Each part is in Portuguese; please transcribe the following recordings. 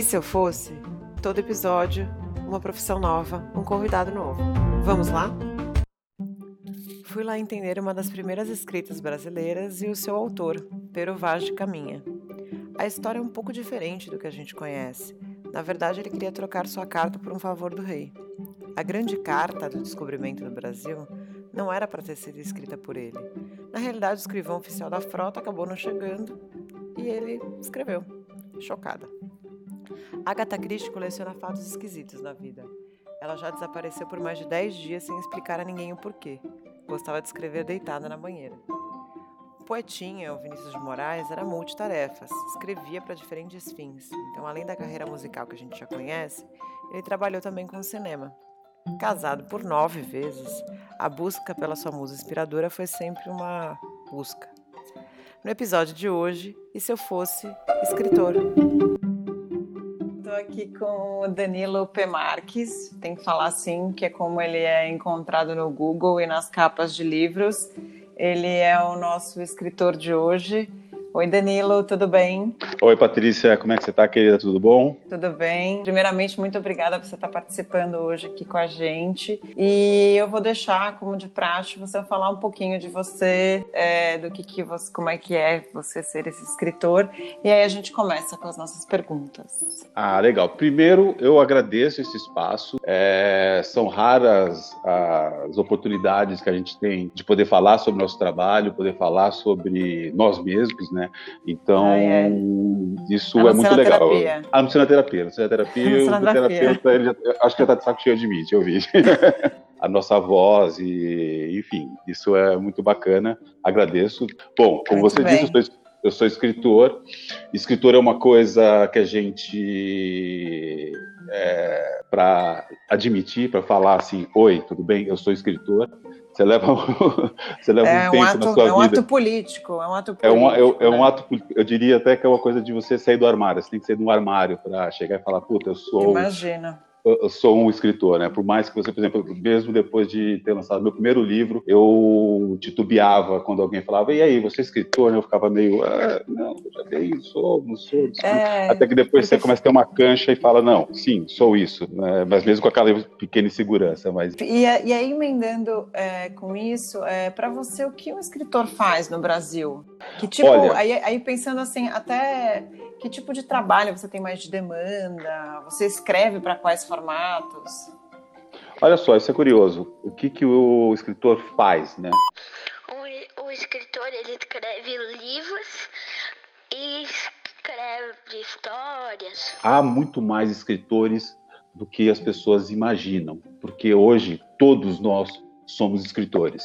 E se eu fosse? Todo episódio, uma profissão nova, um convidado novo. Vamos lá? Fui lá entender uma das primeiras escritas brasileiras e o seu autor, Pero Vaz de Caminha. A história é um pouco diferente do que a gente conhece. Na verdade, ele queria trocar sua carta por um favor do rei. A grande carta do descobrimento do Brasil não era para ter sido escrita por ele. Na realidade, o escrivão oficial da frota acabou não chegando e ele escreveu, chocada. Agatha Christie coleciona fatos esquisitos na vida. Ela já desapareceu por mais de 10 dias sem explicar a ninguém o porquê. Gostava de escrever deitada na banheira. O poetinha, o Vinícius de Moraes, era multitarefas, escrevia para diferentes fins. Então, além da carreira musical que a gente já conhece, ele trabalhou também com o cinema. Casado por nove vezes, a busca pela sua musa inspiradora foi sempre uma busca. No episódio de hoje, e se eu fosse escritor? Aqui com o Danilo P. Marques, tem que falar assim, que é como ele é encontrado no Google e nas capas de livros. Ele é o nosso escritor de hoje. Oi, Danilo, tudo bem? Oi, Patrícia, como é que você está, querida? Tudo bom? Tudo bem. Primeiramente, muito obrigada por você estar participando hoje aqui com a gente. E eu vou deixar, como de praxe, você falar um pouquinho de você, é, do que, que você, como é que é você ser esse escritor. E aí a gente começa com as nossas perguntas. Ah, legal. Primeiro, eu agradeço esse espaço. É, são raras as oportunidades que a gente tem de poder falar sobre o nosso trabalho, poder falar sobre nós mesmos, né? Né? Então, ah, é. isso é muito legal. Na terapia. Na terapia, o terapeuta, ele já, acho que já tá de saco cheio de mim, eu vi. a nossa voz e, enfim, isso é muito bacana. Agradeço. Bom, como muito você bem. disse, eu sou, eu sou escritor. Escritor é uma coisa que a gente é, para admitir, para falar assim, oi, tudo bem? Eu sou escritor. Você leva, você leva é um tempo ato, na sua vida. É um ato político, é um ato político. É um, é, é, é um ato, eu diria até que é uma coisa de você sair do armário. Você tem que sair do armário para chegar e falar, puta, eu sou. Imagina eu sou um escritor, né? Por mais que você, por exemplo, mesmo depois de ter lançado meu primeiro livro, eu titubeava quando alguém falava, e aí, você é escritor? Eu ficava meio, ah, não, já dei, sou, não sou. É, Até que depois você começa a ter uma cancha e fala, não, sim, sou isso. Né? Mas mesmo com aquela pequena insegurança. Mas... E, e aí, emendando é, com isso, é, para você, o que um escritor faz no Brasil? Que tipo, Olha, aí, aí pensando assim, até que tipo de trabalho você tem mais de demanda? Você escreve para quais formatos? Olha só, isso é curioso. O que, que o escritor faz, né? O, o escritor, ele escreve livros e escreve histórias. Há muito mais escritores do que as pessoas imaginam, porque hoje todos nós somos escritores.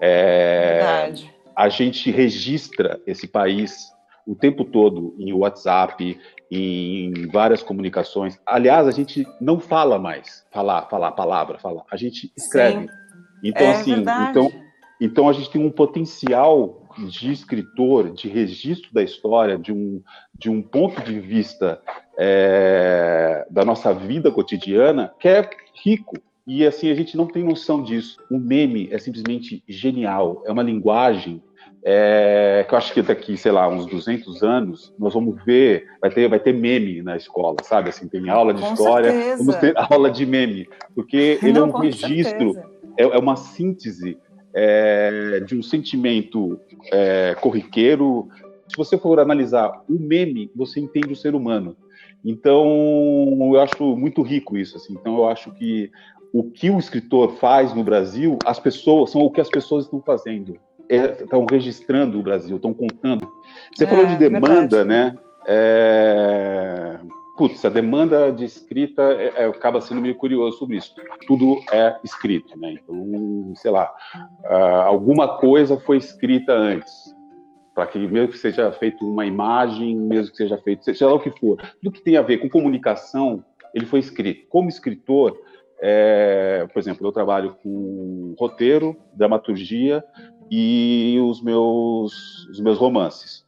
É, Verdade. A gente registra esse país o tempo todo em WhatsApp, em várias comunicações. Aliás, a gente não fala mais falar, falar palavra, falar. A gente escreve. Sim. Então, é assim, então, então a gente tem um potencial de escritor, de registro da história, de um, de um ponto de vista é, da nossa vida cotidiana que é rico. E assim, a gente não tem noção disso. O meme é simplesmente genial. É uma linguagem é, que eu acho que daqui, sei lá, uns 200 anos, nós vamos ver, vai ter, vai ter meme na escola, sabe? Assim, tem aula de com história, certeza. vamos ter aula de meme, porque ele Não, é um registro, é, é, uma síntese é, de um sentimento é, corriqueiro. Se você for analisar o meme, você entende o ser humano. Então, eu acho muito rico isso. Assim. Então, eu acho que o que o escritor faz no Brasil, as pessoas são o que as pessoas estão fazendo estão é, registrando o Brasil, estão contando. Você é, falou de demanda, verdade. né? É... Putz, a demanda de escrita é, é, acaba sendo meio curioso sobre isso. Tudo é escrito, né? Então, sei lá, uh, alguma coisa foi escrita antes para que mesmo que seja feito uma imagem, mesmo que seja feito, seja lá o que for, tudo que tem a ver com comunicação, ele foi escrito. Como escritor, é, por exemplo, eu trabalho com roteiro, dramaturgia e os meus, os meus romances.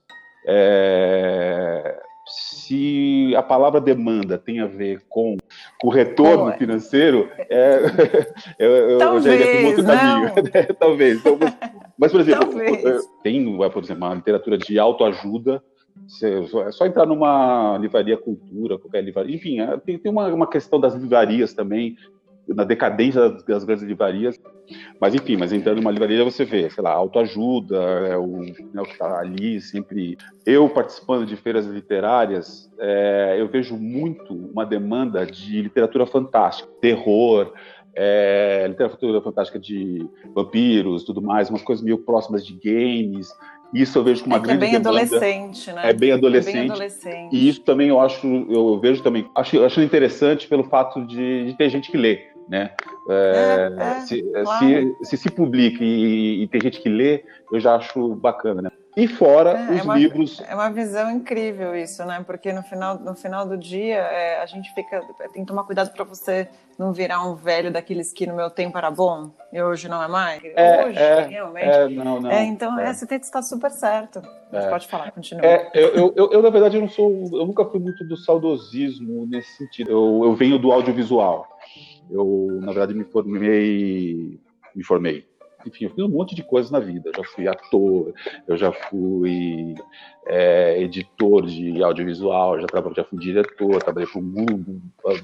É, se a palavra demanda tem a ver com, com o retorno é. financeiro, é, eu, Talvez, eu já iria outro caminho. Talvez. Então, mas, mas, por exemplo, tem, por exemplo, uma literatura de autoajuda É só entrar numa livraria cultura, qualquer livraria. Enfim, é, tem, tem uma, uma questão das livrarias também, na decadência das, grandes livrarias. Mas enfim, mas entrando numa livraria você vê, sei lá, autoajuda, é o, né, o que está ali sempre. Eu participando de feiras literárias, é, eu vejo muito uma demanda de literatura fantástica, terror, é, literatura fantástica de vampiros, tudo mais, umas coisas meio próximas de games. Isso eu vejo com uma é grande é bem demanda. adolescente, né? É bem adolescente. É bem adolescente. E isso também eu acho, eu vejo também, acho, acho interessante pelo fato de, de ter gente que lê né? É, é, é se, claro. se, se, se publica e, e, tem gente que lê, eu já acho bacana, né? E fora é, os é uma, livros. É uma visão incrível isso, né? Porque no final, no final do dia é, a gente fica. Tem que tomar cuidado para você não virar um velho daqueles que no meu tempo era bom e hoje não é mais. É, hoje, é, realmente. É, não, não, é, então, é. você tem que estar super certo. Mas pode falar, continua. Eu, eu, eu, eu, na verdade, eu não sou. Eu nunca fui muito do saudosismo nesse sentido. Eu, eu venho do audiovisual. Eu, na verdade, me formei, me formei. Enfim, eu fiz um monte de coisas na vida. Eu já fui ator, eu já fui é, editor de audiovisual, já, trabalhei, já fui diretor, trabalhei por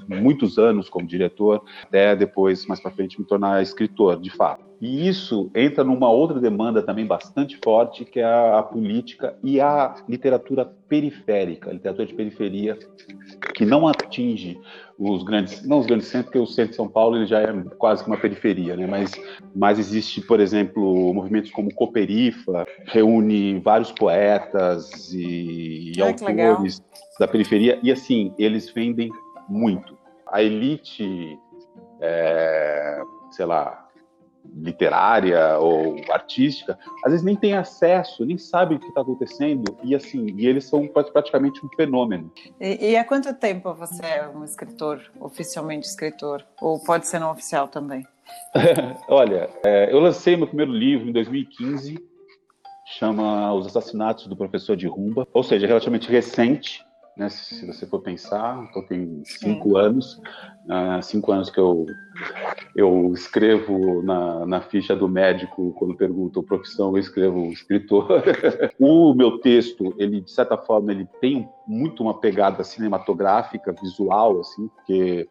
muitos anos como diretor, até depois, mais para frente, me tornar escritor, de fato. E isso entra numa outra demanda também bastante forte, que é a, a política e a literatura periférica, a literatura de periferia, que não atinge os grandes, não os grandes centros, porque o centro de São Paulo ele já é quase que uma periferia, né? Mas, mas existe, por exemplo, movimentos como Coperifa, reúne vários poetas e, e autores da periferia, e assim, eles vendem muito. A elite, é, sei lá, literária ou artística, às vezes nem tem acesso, nem sabe o que está acontecendo e assim, e eles são praticamente um fenômeno. E, e, há quanto tempo você é um escritor, oficialmente escritor, ou pode ser não oficial também? Olha, é, eu lancei meu primeiro livro em 2015, chama Os Assassinatos do Professor de Rumba, ou seja, relativamente recente né? Se você for pensar, então tem cinco Sim. anos, uh, cinco anos que eu eu escrevo na, na ficha do médico quando pergunto profissão, eu escrevo escritor. o meu texto, ele de certa forma, ele tem muito uma pegada cinematográfica, visual, assim, porque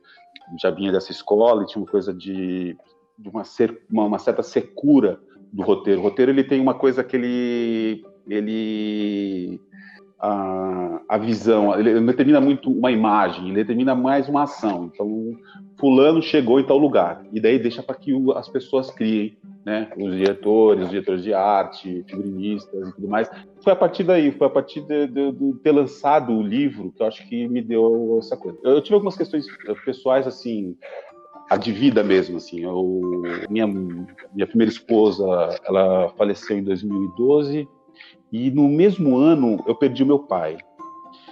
já vinha dessa escola e tinha uma coisa de, de uma, ser, uma, uma certa secura do roteiro. O roteiro ele tem uma coisa que ele ele a, a visão, ele determina muito uma imagem, ele determina mais uma ação. Então, fulano chegou em tal lugar, e daí deixa para que o, as pessoas criem, né? Os diretores, os diretores de arte, figurinistas e tudo mais. Foi a partir daí, foi a partir de, de, de ter lançado o livro que eu acho que me deu essa coisa. Eu tive algumas questões pessoais, assim, a de vida mesmo, assim. Eu, minha, minha primeira esposa, ela faleceu em 2012, e no mesmo ano eu perdi meu pai.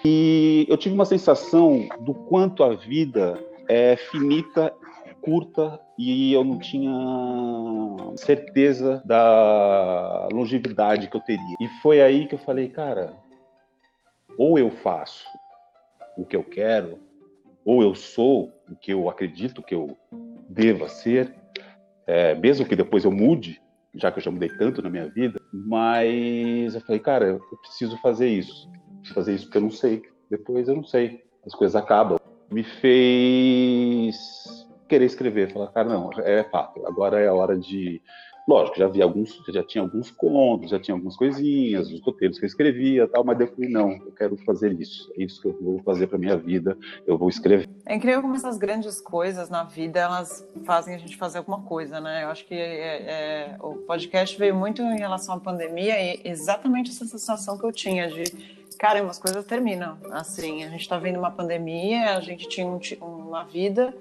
E eu tive uma sensação do quanto a vida é finita, curta e eu não tinha certeza da longevidade que eu teria. E foi aí que eu falei, cara, ou eu faço o que eu quero, ou eu sou o que eu acredito que eu deva ser, é, mesmo que depois eu mude, já que eu já mudei tanto na minha vida, mas eu falei, cara, eu preciso fazer isso. Preciso fazer isso porque eu não sei. Depois eu não sei. As coisas acabam. Me fez querer escrever. Falar, cara, não, é fato. Agora é a hora de Lógico, já vi alguns, já tinha alguns contos, já tinha algumas coisinhas, os roteiros que eu escrevia tal, mas depois não, eu quero fazer isso, é isso que eu vou fazer para minha vida, eu vou escrever. É incrível como essas grandes coisas na vida, elas fazem a gente fazer alguma coisa, né? Eu acho que é, é, o podcast veio muito em relação à pandemia e exatamente essa sensação que eu tinha de cara, umas coisas terminam. Assim, a gente está vendo uma pandemia, a gente tinha um, uma vida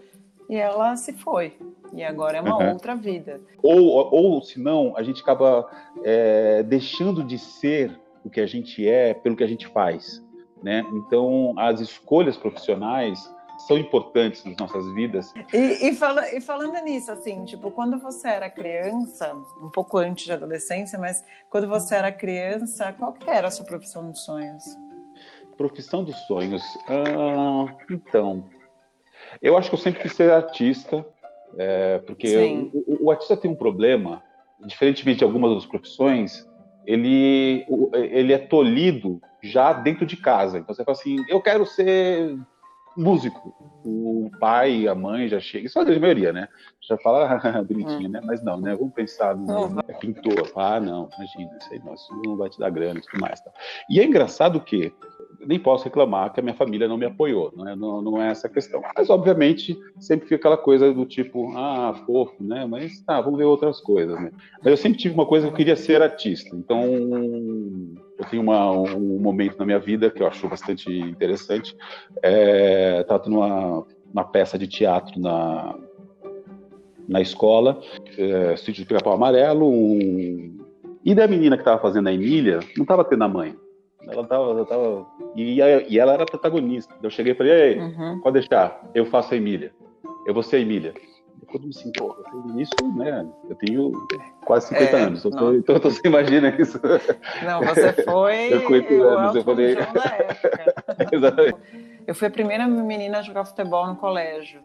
e ela se foi. E agora é uma uhum. outra vida. Ou, ou se não, a gente acaba é, deixando de ser o que a gente é pelo que a gente faz. Né? Então, as escolhas profissionais são importantes nas nossas vidas. E, e, fala, e, falando nisso, assim, tipo, quando você era criança, um pouco antes de adolescência, mas quando você era criança, qual que era a sua profissão dos sonhos? Profissão dos sonhos? Ah, então, eu acho que eu sempre quis ser artista, é, porque eu, o, o, artista tem um problema, diferentemente de algumas outras profissões, ele, ele é tolhido já dentro de casa. Então você fala assim, eu quero ser músico. O pai, a mãe já chega, isso é a grande maioria, né? Já fala bonitinho, né? Mas não, né? Vamos pensar no é pintor. Ah, não, imagina, isso aí, não, isso não vai te dar grana e tudo mais. Tá? E é engraçado que nem posso reclamar que a minha família não me apoiou, não é, não, não é essa a questão. Mas, obviamente, sempre fica aquela coisa do tipo, ah, fofo, né? Mas tá, vamos ver outras coisas, né? Mas eu sempre tive uma coisa que eu queria ser artista. Então, eu tenho uma, um momento na minha vida que eu acho bastante interessante. É, estava tendo uma, uma peça de teatro na, na escola, é, sítio de Pica-Pau Amarelo, um... e da menina que estava fazendo a Emília, não estava tendo a mãe. Ela tava, ela tava e, e ela era protagonista. Eu cheguei e falei, Ei, uhum. pode deixar, eu faço a Emília. Eu vou ser a Emília. Eu me assim, pô, isso, né? Eu tenho quase 50 é, anos, então, então você imagina isso. Não, você foi. eu 50 anos, eu falei. Exatamente. Eu fui a primeira menina a jogar futebol no colégio.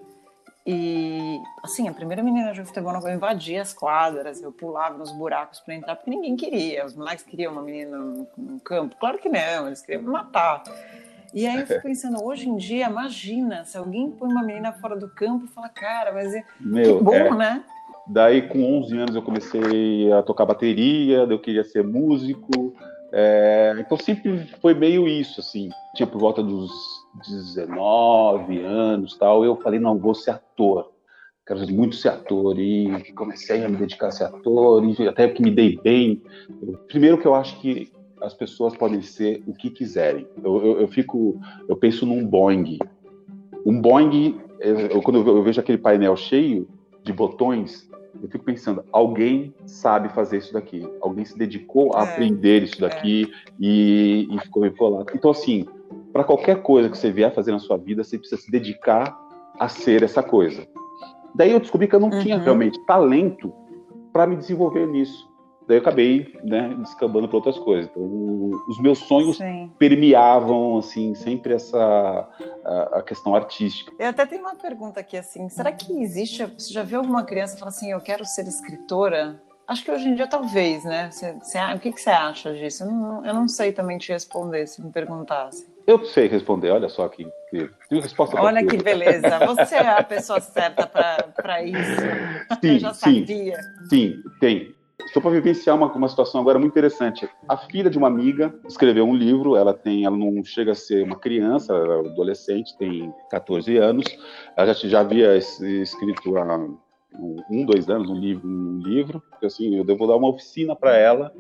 E, assim, a primeira menina de futebol eu invadia as quadras, eu pulava nos buracos para entrar, porque ninguém queria. Os moleques queriam uma menina no, no, campo. Claro que não, eles queriam me matar. E aí eu fico pensando, hoje em dia, imagina se alguém põe uma menina fora do campo e fala, cara, mas é Meu, que bom, é. né? Daí, com 11 anos, eu comecei a tocar bateria, eu queria ser músico. É, então, sempre foi meio isso, assim. Tinha por volta dos 19 anos tal, eu falei, não, vou ser ator. Quero muito ser ator. E comecei a me dedicar a ser ator, e até que me dei bem. Primeiro que eu acho que as pessoas podem ser o que quiserem. Eu, eu, eu fico, eu penso num Boeing. Um Boeing, eu, quando eu vejo aquele painel cheio de botões, eu fico pensando, alguém sabe fazer isso daqui, alguém se dedicou a é, aprender isso daqui é. e, e ficou lá. Então, assim, para qualquer coisa que você vier fazer na sua vida, você precisa se dedicar a ser essa coisa. Daí eu descobri que eu não uhum. tinha realmente talento para me desenvolver nisso. Daí eu acabei, né, descambando para outras coisas. Então, os meus sonhos Sim. permeavam, assim, sempre essa a, a, questão artística. Eu até tenho uma pergunta aqui, assim, será que existe, você já viu alguma criança falar assim, eu quero ser escritora? Acho que hoje em dia talvez, né? Você, você, o que, que você acha disso? Eu não, eu não sei também te responder se me perguntasse. Eu sei responder, olha só que incrível. resposta olha que beleza, você é a pessoa certa para isso. Sim, Eu já sim, sabia. Sim, tem. Estou para vivenciar uma, uma situação agora muito interessante. A filha de uma amiga escreveu um livro, ela tem, ela não chega a ser uma criança, ela é adolescente, tem 14 anos. Ela já, já havia escrito há um, dois anos um livro, um livro. Assim, eu devo dar uma oficina para ela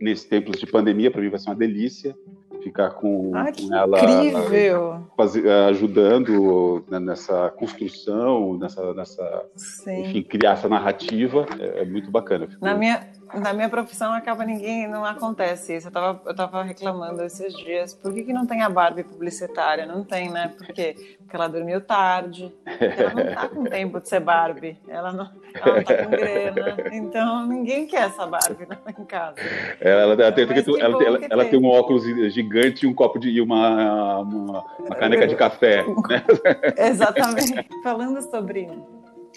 nesse tempo de pandemia, para mim vai ser uma delícia ficar com, ah, com ela incrível. Eh, ajudando né, nessa construção, nessa, nessa enfim, criar essa narrativa. É, é muito bacana. Na minha na minha profissão acaba ninguém, não acontece isso. Eu tava, eu tava reclamando esses dias, por que, que não tem a Barbie publicitária? Não tem, né? Por quê? Porque ela dormiu tarde, ela não tá com tempo de ser Barbie, ela não, ela não tá com grana, então ninguém quer essa Barbie em casa. Ela, ela, tem, ela, ela, ela tem um óculos gigante e um copo de e uma, uma, uma caneca de café. Né? Exatamente. Falando sobre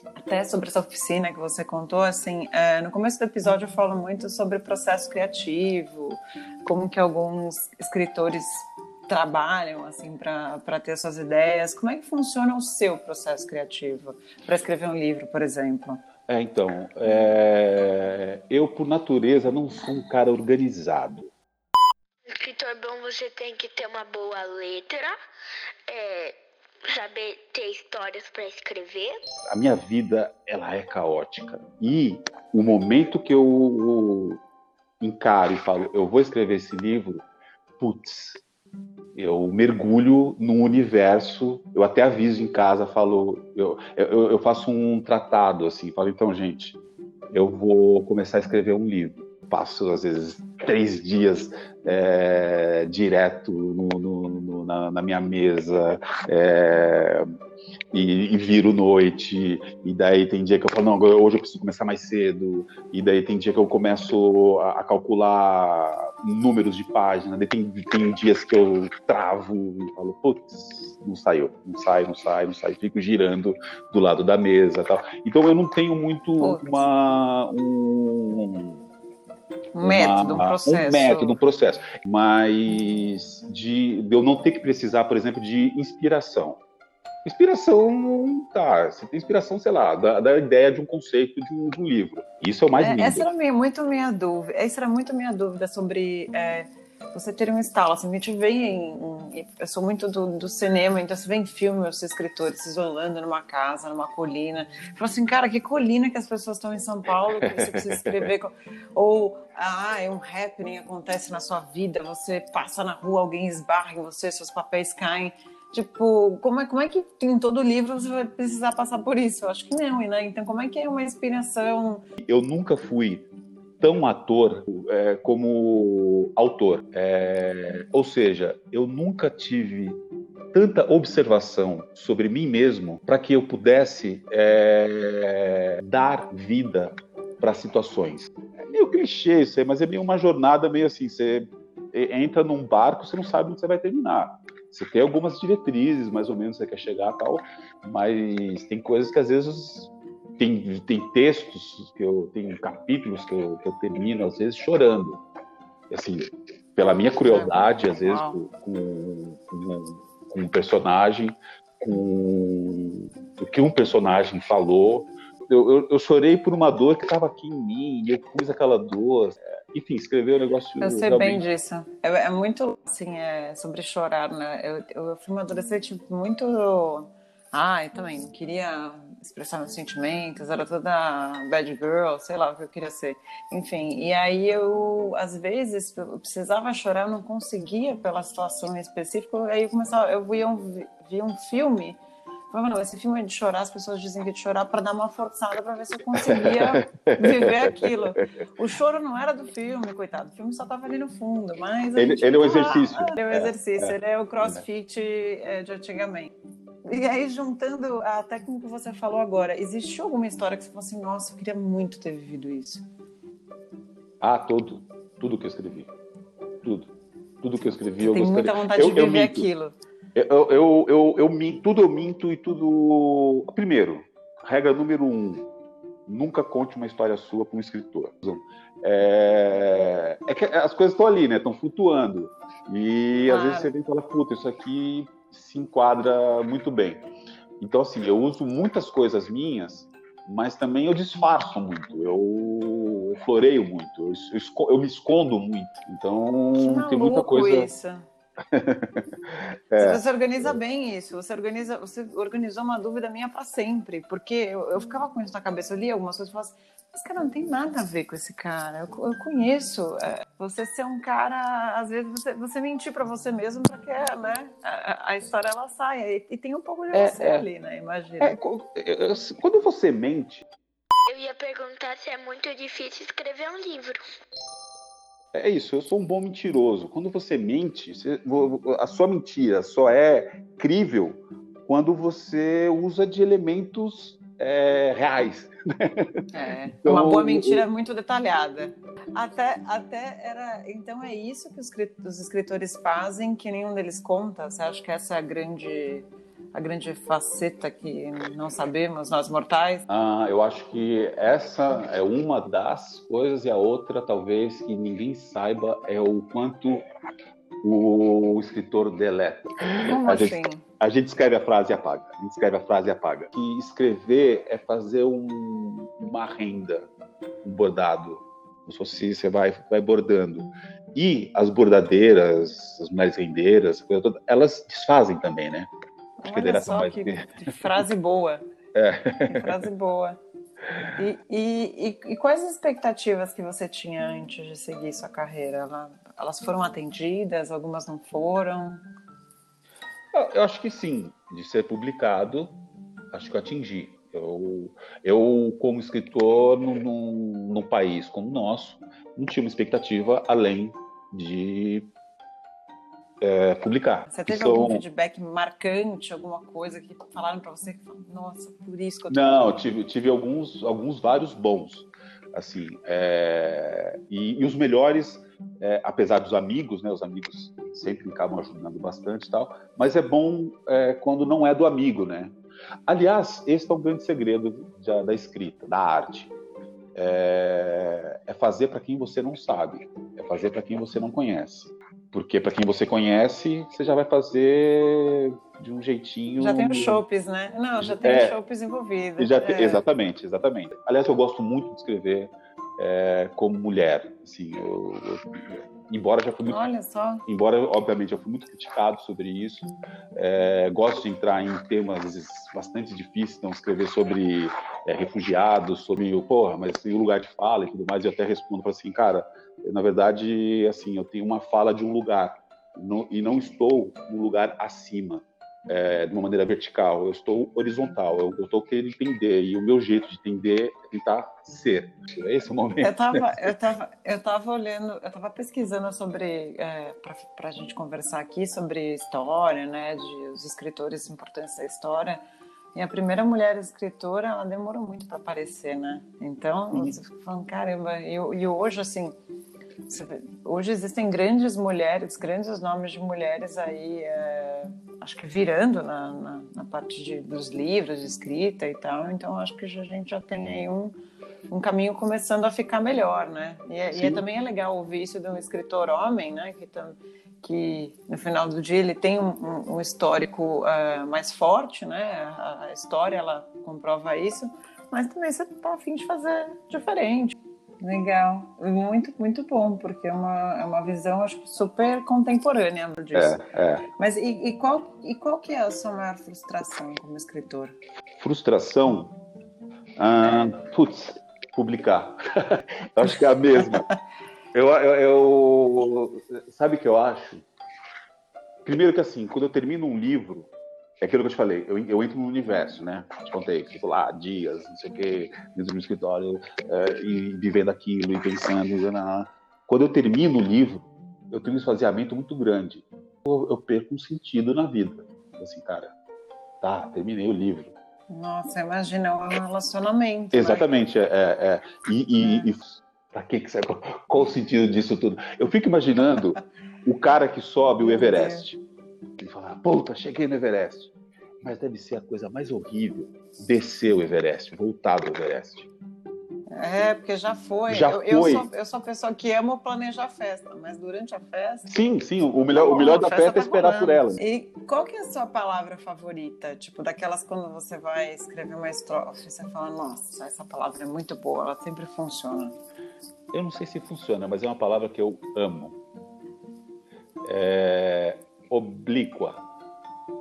até sobre essa oficina que você contou, assim, é, no começo do episódio eu falo muito sobre processo criativo, como que alguns escritores trabalham assim para ter suas ideias. Como é que funciona o seu processo criativo para escrever um livro, por exemplo? É, então, é... eu por natureza não sou um cara organizado. Escritor bom, você tem que ter uma boa letra, é, saber ter histórias para escrever? A minha vida ela é caótica e o momento que eu encaro e falo, eu vou escrever esse livro, putz, eu mergulho num universo, eu até aviso em casa, falo, eu, eu, eu faço um tratado assim, falo, então, gente, eu vou começar a escrever um livro. Passo, às vezes, três dias é, direto no, no, no, na, na, minha mesa é, e, e, viro noite. E daí tem dia que eu falo, não, hoje eu preciso começar mais cedo. E daí tem dia que eu começo a, a calcular números de página. Daí tem, tem dias que eu travo e falo, putz, não saiu, não sai, não sai, não sai. Fico girando do lado da mesa tal. Então eu não tenho muito uma. Um, Um método, um processo. Um método, um processo. Mas de, de eu não ter que precisar, por exemplo, de inspiração. Inspiração, tá, você tem inspiração, sei lá, da, da ideia de um conceito de um, de um, livro. Isso é o mais lindo. Essa era muito minha dúvida. Essa era muito minha dúvida sobre é, você ter um estalo. Assim, a gente vê em, eu sou muito do, do, cinema, então você vê em filme os escritores se isolando numa casa, numa colina. Fala assim, cara, que colina que as pessoas estão em São Paulo que você precisa escrever. Ou, ah, é um happening acontece na sua vida, você passa na rua, alguém esbarra em você, seus papéis caem. Tipo, como é, como é que em todo livro você vai precisar passar por isso? Eu acho que não, né? Então, como é que é uma inspiração? Eu nunca fui tão ator é, como autor. É, ou seja, eu nunca tive tanta observação sobre mim mesmo para que eu pudesse é, dar vida para situações. É meio clichê isso aí, mas é meio uma jornada meio assim, você entra num barco, você não sabe onde você vai terminar. Você tem algumas diretrizes, mais ou menos, você quer chegar tal, mas tem coisas que às vezes tem, tem textos que eu tem capítulos que eu, que eu termino às vezes chorando, assim, pela minha crueldade às vezes com, com, com um personagem, com o que um personagem falou. Eu, eu, eu chorei por uma dor que estava aqui em mim, e eu pus aquela dor enfim, escrever o negócio. Eu sei realmente... bem disso. É, é, muito, assim, é, sobre chorar, né? Eu, eu fui uma adolescente muito. Ah, eu também queria expressar meus sentimentos, era toda bad girl, sei lá o que eu queria ser. Enfim, e aí eu, às vezes, eu precisava chorar, eu não conseguia pela situação específica, aí eu começava, eu via um, via um filme Falei, não, esse filme é de chorar, as pessoas dizem que é de chorar para dar uma forçada para ver se eu conseguia viver aquilo. O choro não era do filme, coitado, o filme só estava ali no fundo, mas... Ele, ele é um exercício. Ele é um exercício, é, ele é o crossfit é. de antigamente. E aí, juntando a técnica que você falou agora, existiu alguma história que você falou assim, nossa, eu queria muito ter vivido isso? Ah, tudo. Tudo que eu escrevi. Tudo. Tudo que eu escrevi, você eu tem gostaria... muita vontade eu, de viver aquilo. Eu, eu, eu, eu, minto, tudo eu minto e tudo. Primeiro, regra número um: nunca conte uma história sua para um escritor. É, é que as coisas estão ali, né? Estão flutuando. E às vezes você vem e fala, puta, isso aqui se enquadra muito bem. Então, assim, eu uso muitas coisas minhas, mas também eu disfarço muito, eu floreio muito, eu, eu, eu me escondo muito. Então, tem muita coisa. Isso é. Você organiza bem isso, você organiza, você organizou uma dúvida minha para sempre, porque eu, eu, ficava com isso na cabeça, eu li algumas coisas e falava assim, mas cara, não tem nada a ver com esse cara, eu, eu conheço. É, você ser um cara, às vezes você, você mentir para você mesmo para que né, a, a, história ela saia, e, e, tem um pouco de é, você é. ali, né, imagina. É, quando você mente... Eu ia perguntar se é muito difícil escrever um livro. É isso, eu sou um bom mentiroso. Quando você mente, a sua mentira só é crível quando você usa de elementos é, reais. É, então, uma boa mentira é muito detalhada. Até, até era. Então é isso que os escritores fazem, que nenhum deles conta. Você acha que essa é a grande a grande faceta que não sabemos, nós mortais? Ah, eu acho que essa é uma das coisas, e a outra, talvez, que ninguém saiba, é o quanto o escritor deleta. Como a assim? Gente, a gente escreve a frase e apaga. A gente escreve a frase e apaga. E escrever é fazer um, uma renda, um bordado. Como se fosse, você vai, vai bordando. E as bordadeiras, as mulheres rendeiras, elas desfazem também, né? Olha só que, que frase boa. é. Que frase boa. E, e, e, e, quais as expectativas que você tinha antes de seguir sua carreira? Elas foram atendidas? Algumas não foram? Eu acho que sim. De ser publicado, acho que eu atingi. Eu, eu como escritor, num, num, num país como o nosso, não tinha uma expectativa além de é, publicar. Você teve algum feedback marcante, alguma coisa que falaram para você que nossa, por isso que eu tô Não, tive, tive alguns, alguns vários bons, assim, é, e, e, os melhores, é, apesar dos amigos, né, os amigos sempre acabam ajudando bastante e tal, mas é bom é, quando não é do amigo, né? Aliás, esse é um grande segredo da, da escrita, da arte. é, é fazer para quem você não sabe, é fazer para quem você não conhece. Porque para quem você conhece, você já vai fazer de um jeitinho. Já tem os chopes, né? Não, já tem é, os chopes envolvidos. Já é. Exatamente, exatamente. Aliás, eu gosto muito de escrever é, como mulher. Assim, eu, eu, embora já fui muito, Olha só. embora obviamente eu fui muito criticado sobre isso, é, gosto de entrar em temas bastante difíceis, então escrever sobre é, refugiados, sobre o porra, mas tem um lugar de fala e tudo mais. E até respondo assim, cara, na verdade, assim, eu tenho uma fala de um lugar não, e não estou no lugar acima é, de uma maneira vertical, eu estou horizontal, eu, estou querendo entender, e o meu jeito de entender é tentar ser. Esse é o momento. Eu estava eu tava, eu tava olhando, eu estava pesquisando sobre, é, para a gente conversar aqui sobre história, né, de os escritores importantes da história, e a primeira mulher escritora, ela demorou muito para aparecer, né? Então, você fica falando, caramba, e, e hoje, assim, hoje existem grandes mulheres, grandes nomes de mulheres aí, é, acho que virando na, na, na parte de, dos livros, de escrita e tal. Então, acho que a gente já tem aí um, um caminho começando a ficar melhor, né? E, é, e é, também é legal ouvir isso de um escritor homem, né? Que, que no final do dia ele tem um, um histórico uh, mais forte, né? A, a história, ela comprova isso. Mas também você tá afim de fazer diferente. Legal, muito, muito bom, porque é uma, é uma visão, acho super contemporânea disso. É, é. Mas e, e, qual, e qual que é a sua maior frustração como escritor? Frustração? Ah, putz, publicar. acho que é a mesma. eu, eu, eu, sabe o que eu acho? Primeiro que assim, quando eu termino um livro, é aquilo que eu te falei, eu, eu entro no universo, né? Te contei, fico lá dias, não sei o quê, dentro do escritório, é, e vivendo aquilo, e pensando, e, quando eu termino o livro, eu tenho um esvaziamento muito grande. Eu, eu perco um sentido na vida. Assim, cara, tá, terminei o livro. Nossa, imagina, é um relacionamento. Né? Exatamente, né? é, é, E, e, é. e pra que que você, qual o sentido disso tudo? Eu fico imaginando o cara que sobe o Everest. Ele fala, puta, cheguei no Everest mas deve ser a coisa mais horrível descer o Everest, voltar do Everest. É, porque já foi. Já eu, foi. Eu, sou, eu sou a pessoa que ama planejar festa, mas durante a festa. Sim, sim. O melhor, o melhor da festa, festa é tá esperar por ela. E qual que é a sua palavra favorita? Tipo, daquelas quando você vai escrever uma estrofe, você fala, nossa, essa palavra é muito boa, ela sempre funciona. Eu não sei se funciona, mas é uma palavra que eu amo. É oblíqua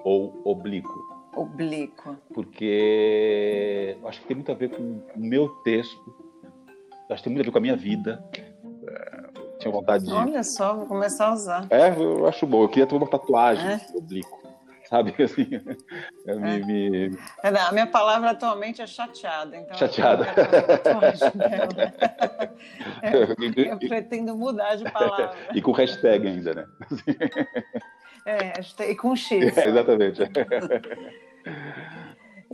ou oblíquo oblíquo? Porque eu acho que tem muito a ver com o meu texto, acho que tem muito a ver com a minha vida. É, tinha vontade de. Olha só, vou começar a usar. É, eu acho bom. Eu queria ter uma tatuagem é? oblíquo. Sabe assim? É. Me, me... É, a minha palavra atualmente é chateada. Então chateada. Eu, eu pretendo mudar de palavra. E com hashtag ainda, né? É, e com X. É, exatamente.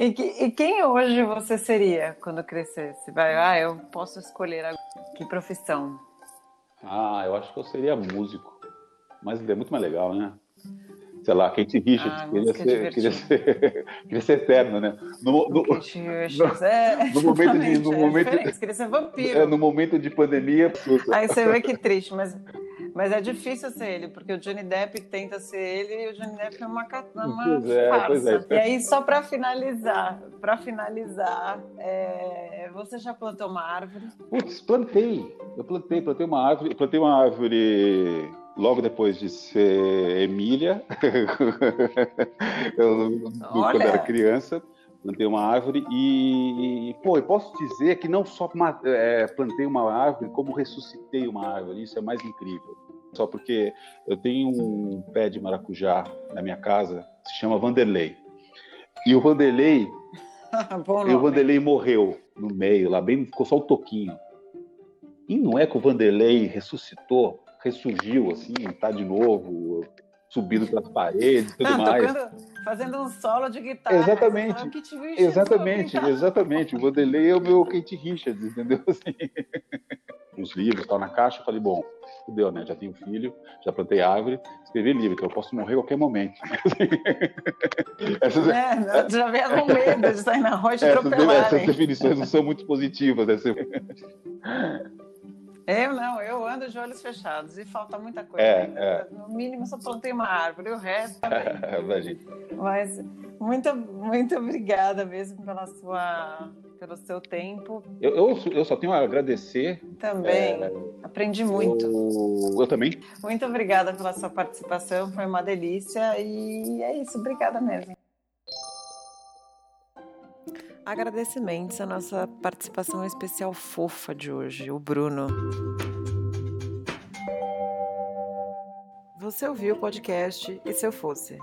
E, que, e, quem hoje você seria quando crescesse? Vai, ah, eu posso escolher a... que profissão? Ah, eu acho que eu seria músico. Mas é muito mais legal, né? Sei lá, Kate Richards, ah, queria, ser, queria, ser, queria ser eterno, né? No, no, Kate Richards, é, no momento de, no é momento, queria ser vampiro. É, no momento de pandemia. Aí você vê que triste, mas mas é difícil ser ele, porque o Johnny Depp tenta ser ele e o Johnny Depp é uma, uma pois é, farsa. É. E aí, só para finalizar, para finalizar, é... você já plantou uma árvore? Putz, plantei. Eu plantei, plantei uma árvore, plantei uma árvore logo depois de ser Emília, eu, quando era criança plantei uma árvore e, pô, eu posso dizer que não só é, plantei uma árvore, como ressuscitei uma árvore. Isso é mais incrível só porque eu tenho um pé de maracujá na minha casa, se chama Vanderlei. E o Vanderlei, e o Vanderlei morreu no meio, lá bem, ficou só o toquinho. E não é que o Vanderlei ressuscitou, ressurgiu assim, tá de novo, subindo pelas paredes e tudo mais. Tocando, fazendo um solo de guitarra. Exatamente. exatamente, exatamente. O Vanderlei é o meu Kate Richards, entendeu? Assim. uns livros, tal, na caixa. Eu falei, bom, fudeu, né? Já tenho filho, já plantei árvore, escrevi livro, então eu posso morrer a qualquer momento. essas, é, já vem com medo de sair na rua e essas, essas definições não são muito positivas. Né? Eu não, eu ando de olhos fechados e falta muita coisa. É, é. No mínimo só plantei uma árvore, o resto também. Mas muito, muito obrigada mesmo pela sua, pelo seu tempo. Eu, eu, eu só tenho a agradecer. Também, é, aprendi muito. Eu, eu também. Muito obrigada pela sua participação, foi uma delícia e é isso, obrigada mesmo. Agradecimentos à nossa participação especial fofa de hoje, o Bruno. Você ouviu o podcast E Se Eu Fosse?